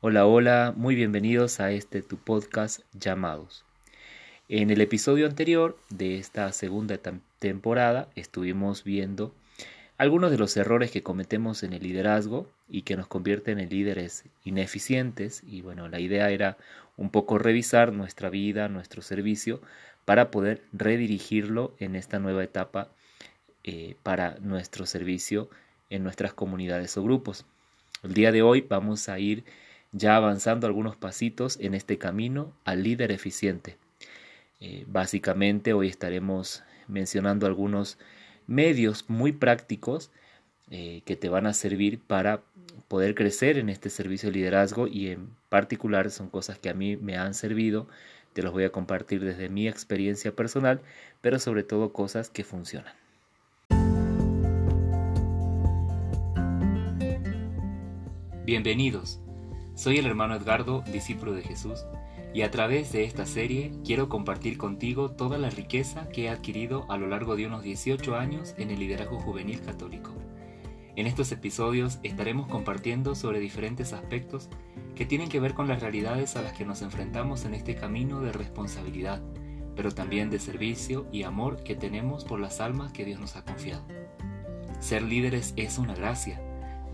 Hola, hola, muy bienvenidos a este tu podcast llamados. En el episodio anterior de esta segunda temporada estuvimos viendo algunos de los errores que cometemos en el liderazgo y que nos convierten en líderes ineficientes y bueno, la idea era un poco revisar nuestra vida, nuestro servicio para poder redirigirlo en esta nueva etapa eh, para nuestro servicio en nuestras comunidades o grupos. El día de hoy vamos a ir ya avanzando algunos pasitos en este camino al líder eficiente. Eh, básicamente hoy estaremos mencionando algunos medios muy prácticos eh, que te van a servir para poder crecer en este servicio de liderazgo y en particular son cosas que a mí me han servido, te los voy a compartir desde mi experiencia personal, pero sobre todo cosas que funcionan. Bienvenidos. Soy el hermano Edgardo, discípulo de Jesús, y a través de esta serie quiero compartir contigo toda la riqueza que he adquirido a lo largo de unos 18 años en el liderazgo juvenil católico. En estos episodios estaremos compartiendo sobre diferentes aspectos que tienen que ver con las realidades a las que nos enfrentamos en este camino de responsabilidad, pero también de servicio y amor que tenemos por las almas que Dios nos ha confiado. Ser líderes es una gracia,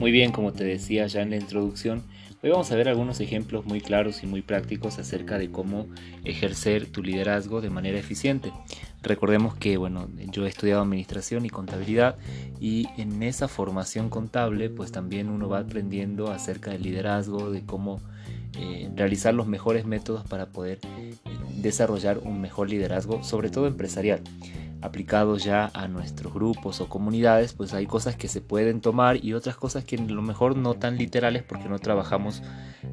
Muy bien, como te decía ya en la introducción, hoy vamos a ver algunos ejemplos muy claros y muy prácticos acerca de cómo ejercer tu liderazgo de manera eficiente. Recordemos que bueno, yo he estudiado administración y contabilidad y en esa formación contable pues también uno va aprendiendo acerca del liderazgo, de cómo eh, realizar los mejores métodos para poder eh, desarrollar un mejor liderazgo, sobre todo empresarial aplicados ya a nuestros grupos o comunidades, pues hay cosas que se pueden tomar y otras cosas que a lo mejor no tan literales porque no trabajamos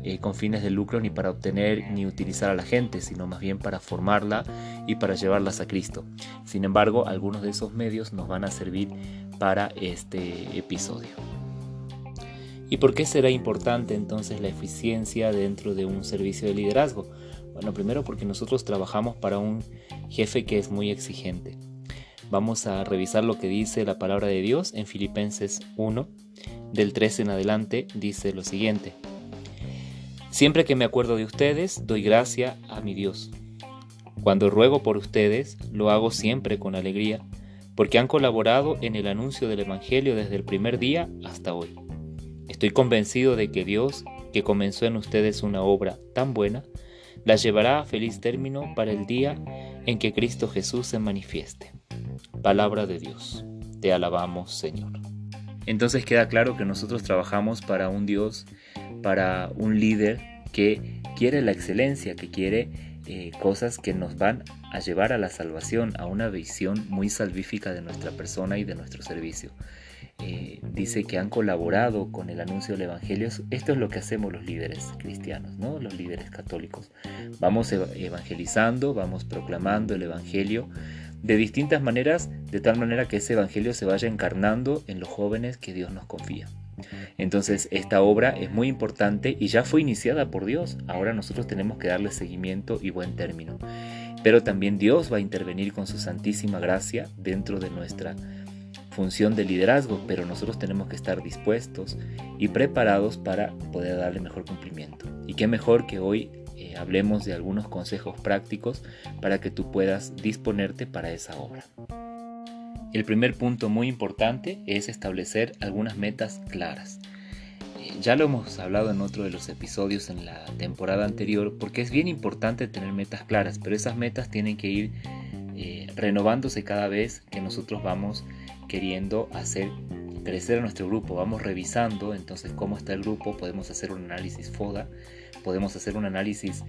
eh, con fines de lucro ni para obtener ni utilizar a la gente, sino más bien para formarla y para llevarlas a Cristo. Sin embargo, algunos de esos medios nos van a servir para este episodio. ¿Y por qué será importante entonces la eficiencia dentro de un servicio de liderazgo? Bueno, primero porque nosotros trabajamos para un jefe que es muy exigente. Vamos a revisar lo que dice la palabra de Dios en Filipenses 1, del 13 en adelante, dice lo siguiente. Siempre que me acuerdo de ustedes, doy gracia a mi Dios. Cuando ruego por ustedes, lo hago siempre con alegría, porque han colaborado en el anuncio del Evangelio desde el primer día hasta hoy. Estoy convencido de que Dios, que comenzó en ustedes una obra tan buena, la llevará a feliz término para el día en que Cristo Jesús se manifieste. Palabra de Dios. Te alabamos, Señor. Entonces queda claro que nosotros trabajamos para un Dios, para un líder que quiere la excelencia, que quiere eh, cosas que nos van a llevar a la salvación, a una visión muy salvífica de nuestra persona y de nuestro servicio. Eh, dice que han colaborado con el anuncio del Evangelio. Esto es lo que hacemos los líderes cristianos, ¿no? los líderes católicos. Vamos evangelizando, vamos proclamando el Evangelio de distintas maneras, de tal manera que ese Evangelio se vaya encarnando en los jóvenes que Dios nos confía. Entonces, esta obra es muy importante y ya fue iniciada por Dios. Ahora nosotros tenemos que darle seguimiento y buen término. Pero también Dios va a intervenir con su santísima gracia dentro de nuestra función de liderazgo, pero nosotros tenemos que estar dispuestos y preparados para poder darle mejor cumplimiento. Y qué mejor que hoy eh, hablemos de algunos consejos prácticos para que tú puedas disponerte para esa obra. El primer punto muy importante es establecer algunas metas claras. Eh, ya lo hemos hablado en otro de los episodios en la temporada anterior porque es bien importante tener metas claras, pero esas metas tienen que ir eh, renovándose cada vez que nosotros vamos queriendo hacer crecer a nuestro grupo, vamos revisando entonces cómo está el grupo, podemos hacer un análisis FODA, podemos hacer un análisis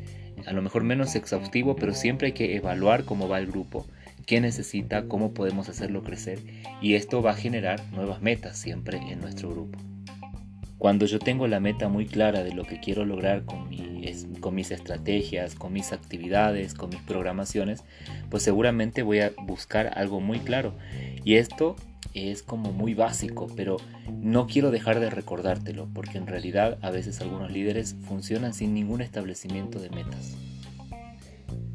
a lo mejor menos exhaustivo, pero siempre hay que evaluar cómo va el grupo, qué necesita, cómo podemos hacerlo crecer y esto va a generar nuevas metas siempre en nuestro grupo. Cuando yo tengo la meta muy clara de lo que quiero lograr con, con mis estrategias, con mis actividades, con mis programaciones, pues seguramente voy a buscar algo muy claro. Y esto es como muy básico, pero no quiero dejar de recordártelo, porque en realidad a veces algunos líderes funcionan sin ningún establecimiento de metas.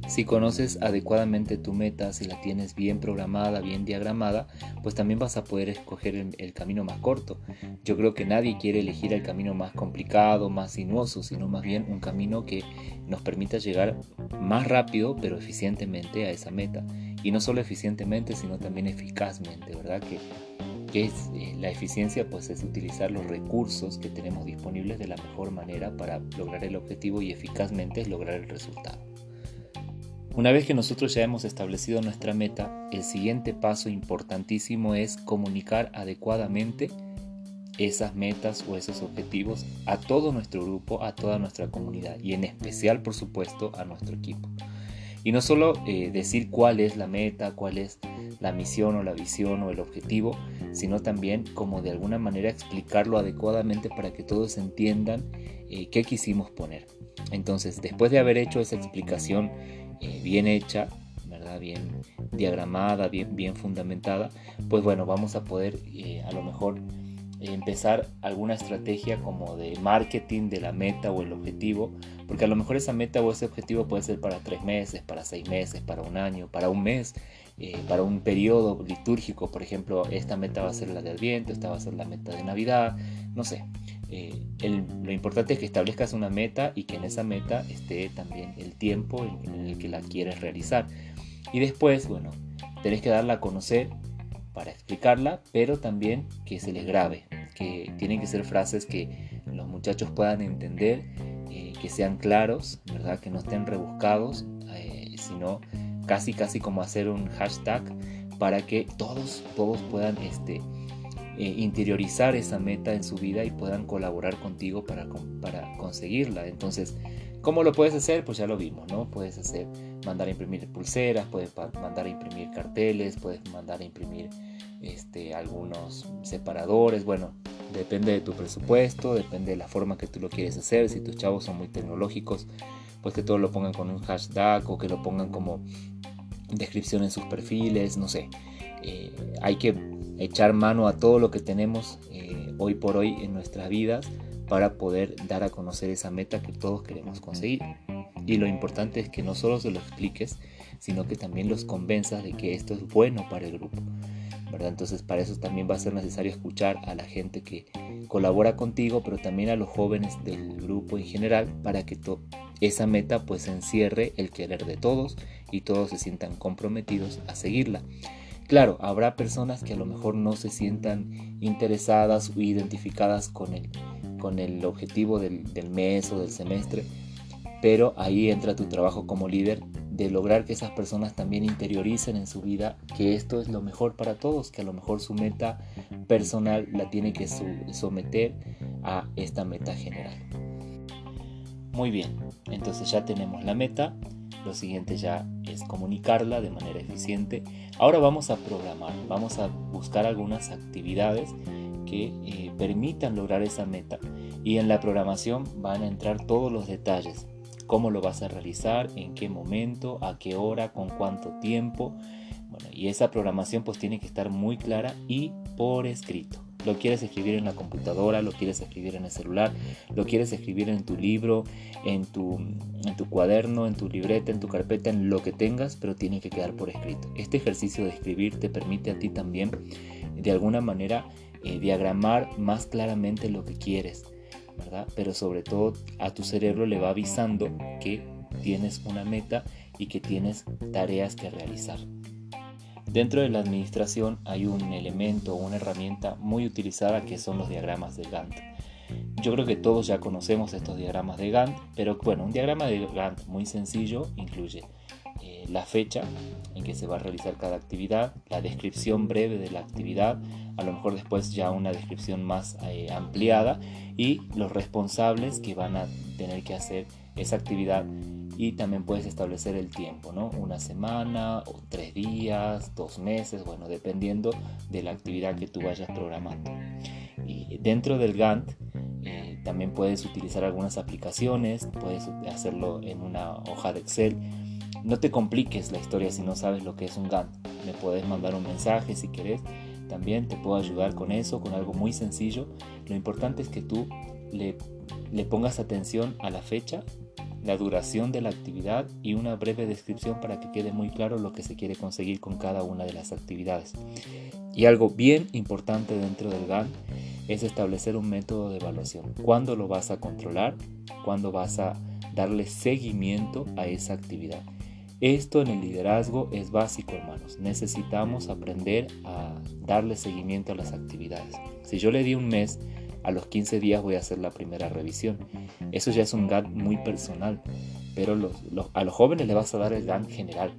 Si conoces adecuadamente tu meta, si la tienes bien programada, bien diagramada, pues también vas a poder escoger el, camino más corto. Yo creo que nadie quiere elegir el camino más complicado, más sinuoso, sino más bien un camino que nos permita llegar más rápido, pero eficientemente a esa meta. Y no solo eficientemente, sino también eficazmente, ¿verdad? Que, que eh, la eficiencia, pues es utilizar los recursos que tenemos disponibles de la mejor manera para lograr el objetivo y eficazmente lograr el resultado. Una vez que nosotros ya hemos establecido nuestra meta, el siguiente paso importantísimo es comunicar adecuadamente esas metas o esos objetivos a todo nuestro grupo, a toda nuestra comunidad y en especial, por supuesto, a nuestro equipo. Y no solo eh, decir cuál es la meta, cuál es la misión o la visión o el objetivo, sino también como de alguna manera explicarlo adecuadamente para que todos entiendan eh, qué quisimos poner. Entonces, después de haber hecho esa explicación eh, bien hecha, ¿verdad? bien diagramada, bien, bien fundamentada, pues bueno, vamos a poder a lo mejor empezar alguna estrategia como de marketing de la meta o el objetivo, porque a lo mejor esa meta o ese objetivo puede ser para tres meses, para seis meses, para un año, para un mes, eh, para un periodo litúrgico, por ejemplo, esta meta va a ser la de Adviento, esta va a ser la meta de Navidad, no sé. Eh, lo importante es que establezcas una meta y que en esa meta esté también el tiempo en, en el que la quieres realizar. Y después, bueno, tenés que darla a conocer para explicarla, pero también que se les grabe, tienen que ser frases que los muchachos puedan entender, eh, que sean claros, ¿verdad? Que no estén rebuscados, eh, sino casi casi como hacer un hashtag para que todos, todos puedan este, eh, interiorizar esa meta en su vida y puedan colaborar contigo para, para conseguirla. Entonces, ¿cómo lo puedes hacer? Pues ya lo vimos, ¿no? Puedes hacer, mandar a imprimir pulseras, puedes mandar a imprimir carteles, puedes mandar a imprimir este, algunos separadores, bueno, depende de tu presupuesto, depende de la forma que tú lo quieres hacer, si tus chavos son muy tecnológicos, pues que todos lo pongan con un hashtag o que lo pongan como descripción en sus perfiles, no sé. Eh, hay que echar mano a todo lo que tenemos eh, hoy por hoy en nuestras vidas para poder dar a conocer esa meta que todos queremos conseguir. Y lo importante es que no solo se lo expliques, sino que también los convenzas de que esto es bueno para el grupo. ¿Verdad? Entonces para eso también va a ser necesario escuchar a la gente que colabora contigo, pero también a los jóvenes del grupo en general para que esa meta pues encierre el querer de todos y todos se sientan comprometidos a seguirla. Claro, habrá personas que a lo mejor no se sientan interesadas o identificadas con el, con el objetivo del, del mes o del semestre, pero ahí entra tu trabajo como líder de lograr que esas personas también interioricen en su vida que esto es lo mejor para todos, que a lo mejor su meta personal la tiene que someter a esta meta general. Muy bien, entonces ya tenemos la meta, lo siguiente ya es comunicarla de manera eficiente. Ahora vamos a programar, vamos a buscar algunas actividades que eh, permitan lograr esa meta y en la programación van a entrar todos los detalles. Cómo lo vas a realizar, en qué momento, a qué hora, con cuánto tiempo. Bueno, y esa programación pues tiene que estar muy clara y por escrito. Lo quieres escribir en la computadora, lo quieres escribir en el celular, lo quieres escribir en tu libro, en tu, en tu cuaderno, en tu libreta, en tu carpeta, en lo que tengas, pero tiene que quedar por escrito. Este ejercicio de escribir te permite a ti también, de alguna manera, eh, diagramar más claramente lo que quieres, Pero sobre todo a tu cerebro le va avisando que tienes una meta y que tienes tareas que realizar. Dentro de la administración hay un elemento o una herramienta muy utilizada que son los diagramas de Gantt. Yo creo que todos ya conocemos estos diagramas de Gantt, pero bueno, un diagrama de Gantt muy sencillo incluye la fecha en que se va a realizar cada actividad, la descripción breve de la actividad, a lo mejor después ya una descripción más eh, ampliada y los responsables que van a tener que hacer esa actividad y también puedes establecer el tiempo, ¿no? Una semana, o tres días, dos meses, bueno, dependiendo de la actividad que tú vayas programando. Y dentro del Gantt eh, también puedes utilizar algunas aplicaciones, puedes hacerlo en una hoja de Excel. No te compliques la historia si no sabes lo que es un Gantt. Me puedes mandar un mensaje si querés. También te puedo ayudar con eso, con algo muy sencillo. Lo importante es que tú le, le pongas atención a la fecha la duración de la actividad y una breve descripción para que quede muy claro lo que se quiere conseguir con cada una de las actividades. Y algo bien importante dentro del GAN es establecer un método de evaluación. ¿Cuándo lo vas a controlar? ¿Cuándo vas a darle seguimiento a esa actividad? Esto en el liderazgo es básico, hermanos. Necesitamos aprender a darle seguimiento a las actividades. Si yo le di un mes, a los 15 días voy a hacer la primera revisión. Eso ya es un GAN muy personal, pero a los jóvenes le vas a dar el GAN general,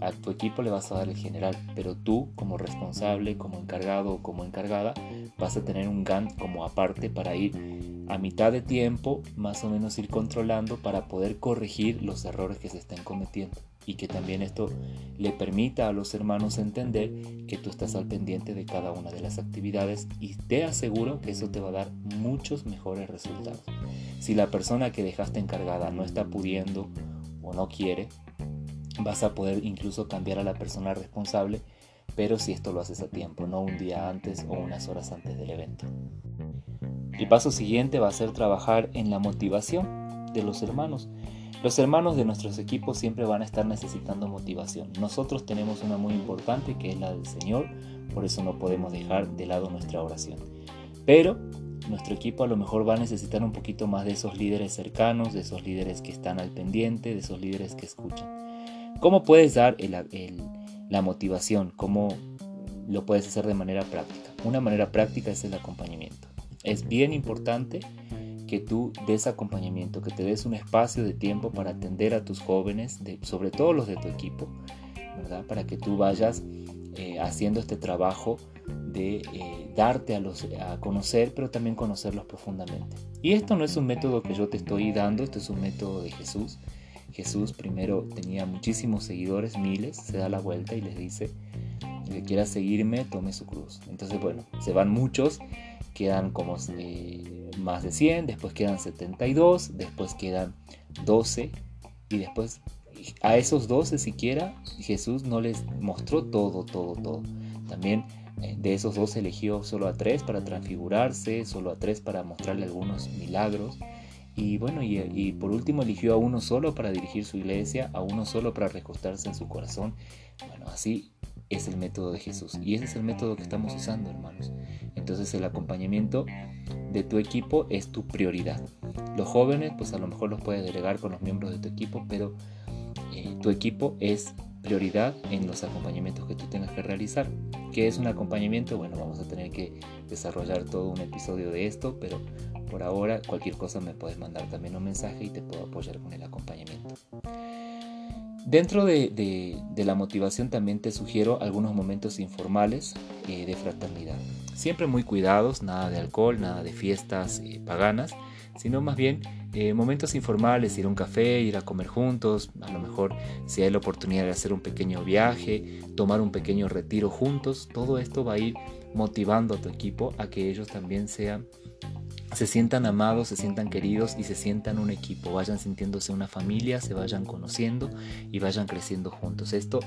a tu equipo le vas a dar el general, pero tú como responsable, como encargado o como encargada, vas a tener un GAN como aparte para ir a mitad de tiempo, más o menos ir controlando para poder corregir los errores que se estén cometiendo y que también esto le permita a los hermanos entender que tú estás al pendiente de cada una de las actividades y te aseguro que eso te va a dar muchos mejores resultados. Si la persona que dejaste encargada no está pudiendo o no quiere, vas a poder incluso cambiar a la persona responsable, pero si esto lo haces a tiempo, no un día antes o unas horas antes del evento. El paso siguiente va a ser trabajar en la motivación de los hermanos. Los hermanos de nuestros equipos siempre van a estar necesitando motivación. Nosotros tenemos una muy importante que es la del Señor, por eso no podemos dejar de lado nuestra oración. Pero nuestro equipo a lo mejor va a necesitar un poquito más de esos líderes cercanos, de esos líderes que están al pendiente, de esos líderes que escuchan. ¿Cómo puedes dar la motivación? ¿Cómo lo puedes hacer de manera práctica? Una manera práctica es el acompañamiento. Es bien importante que tú des acompañamiento, que te des un espacio de tiempo para atender a tus jóvenes, sobre todo los de tu equipo, ¿verdad? Para que tú vayas eh, haciendo este trabajo de eh, darte a, los, a conocer, pero también conocerlos profundamente. Y esto no es un método que yo te estoy dando, esto es un método de Jesús. Jesús primero tenía muchísimos seguidores, miles, se da la vuelta y les dice, el que quiera seguirme, tome su cruz. Entonces, bueno, se van muchos, quedan como eh, más de 100, después quedan 72, después quedan 12 y después a esos 12 siquiera Jesús no les mostró todo, todo, todo. También eh, de esos 12 eligió solo a 3 para transfigurarse, solo a 3 para mostrarle algunos milagros. Y bueno, y, por último eligió a uno solo para dirigir su iglesia, a uno solo para recostarse en su corazón. Bueno, así es el método de Jesús. Y ese es el método que estamos usando, hermanos. Entonces el acompañamiento de tu equipo es tu prioridad. Los jóvenes, pues a lo mejor los puedes delegar con los miembros de tu equipo, pero eh, tu equipo es prioridad en los acompañamientos que tú tengas que realizar. ¿Qué es un acompañamiento? Bueno, vamos a tener que desarrollar todo un episodio de esto, pero por ahora cualquier cosa me puedes mandar también un mensaje y te puedo apoyar con el acompañamiento. Dentro de, la motivación también te sugiero algunos momentos informales eh, de fraternidad. Siempre muy cuidados, nada de alcohol, nada de fiestas eh, paganas, sino más bien eh, momentos informales, ir a un café, ir a comer juntos, a lo mejor si hay la oportunidad de hacer un pequeño viaje, tomar un pequeño retiro juntos, todo esto va a ir motivando a tu equipo a que ellos también sean se sientan amados, se sientan queridos y se sientan un equipo, vayan sintiéndose una familia, se vayan conociendo y vayan creciendo juntos. Esto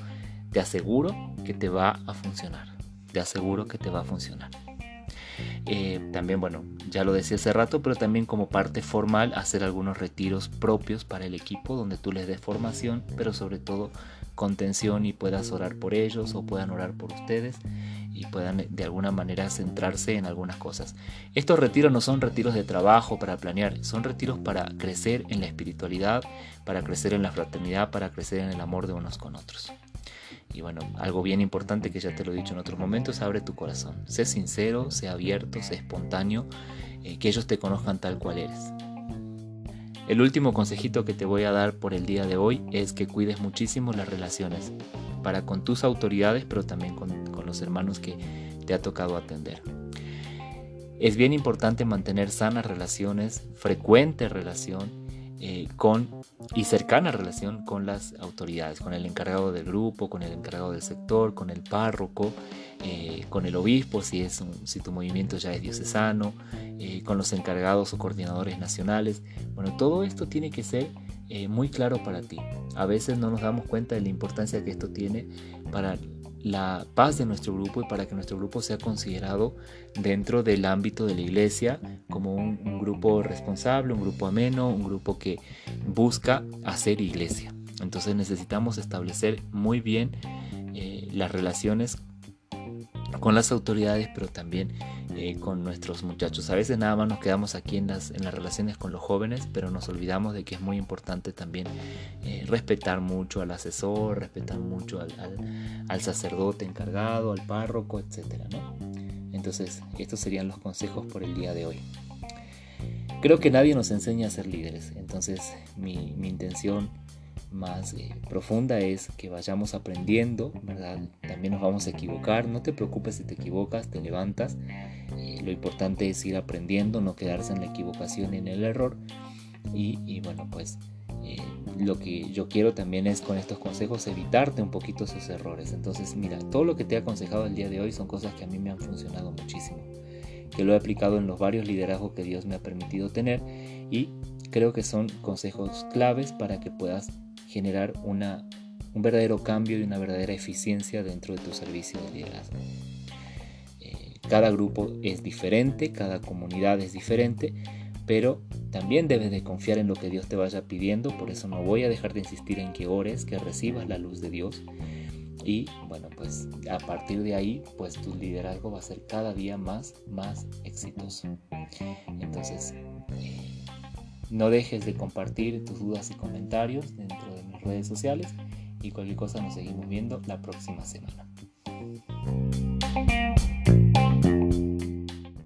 te aseguro que te va a funcionar, te aseguro que te va a funcionar. Eh, también, bueno, ya lo decía hace rato, pero también como parte formal hacer algunos retiros propios para el equipo donde tú les des formación, pero sobre todo contención y puedas orar por ellos o puedan orar por ustedes y puedan de alguna manera centrarse en algunas cosas. Estos retiros no son retiros de trabajo para planear, son retiros para crecer en la espiritualidad, para crecer en la fraternidad, para crecer en el amor de unos con otros. Y bueno, algo bien importante que ya te lo he dicho en otros momentos, abre tu corazón. Sé sincero, sé abierto, sé espontáneo, eh, que ellos te conozcan tal cual eres. El último consejito que te voy a dar por el día de hoy es que cuides muchísimo las relaciones, para con tus autoridades, pero también con, los hermanos que te ha tocado atender. Es bien importante mantener sanas relaciones, frecuente relación, eh, con y cercana relación con las autoridades, con el encargado del grupo, con el encargado del sector, con el párroco, eh, con el obispo, si, es si tu movimiento ya es diocesano, eh, con los encargados o coordinadores nacionales. Bueno, todo esto tiene que ser muy claro para ti. A veces no nos damos cuenta de la importancia que esto tiene para la paz de nuestro grupo y para que nuestro grupo sea considerado dentro del ámbito de la iglesia como un, grupo responsable, un grupo ameno, un grupo que busca hacer iglesia. Entonces necesitamos establecer muy bien eh, las relaciones con las autoridades, pero también eh, con nuestros muchachos. A veces nada más nos quedamos aquí en las, en las relaciones con los jóvenes, pero nos olvidamos de que es muy importante también eh, respetar mucho al asesor, respetar mucho al, al, sacerdote encargado, al párroco, etc. Entonces, estos serían los consejos por el día de hoy. Creo que nadie nos enseña a ser líderes, entonces mi, mi intención más eh, profunda es que vayamos aprendiendo, ¿verdad? También nos vamos a equivocar, no te preocupes si te equivocas, te levantas. Eh, lo importante es ir aprendiendo, no quedarse en la equivocación y en el error. Y, bueno, pues eh, lo que yo quiero también es con estos consejos evitarte un poquito esos errores. Entonces, mira, todo lo que te he aconsejado el día de hoy son cosas que a mí me han funcionado muchísimo, que lo he aplicado en los varios liderazgos que Dios me ha permitido tener y creo que son consejos claves para que puedas generar una, un verdadero cambio y una verdadera eficiencia dentro de tu servicio de liderazgo. Eh, cada grupo es diferente, cada comunidad es diferente, pero también debes de confiar en lo que Dios te vaya pidiendo, por eso no voy a dejar de insistir en que ores, que recibas la luz de Dios y bueno, pues a partir de ahí, pues tu liderazgo va a ser cada día más, más exitoso. Entonces, eh, no dejes de compartir tus dudas y comentarios dentro de mis redes sociales y cualquier cosa nos seguimos viendo la próxima semana.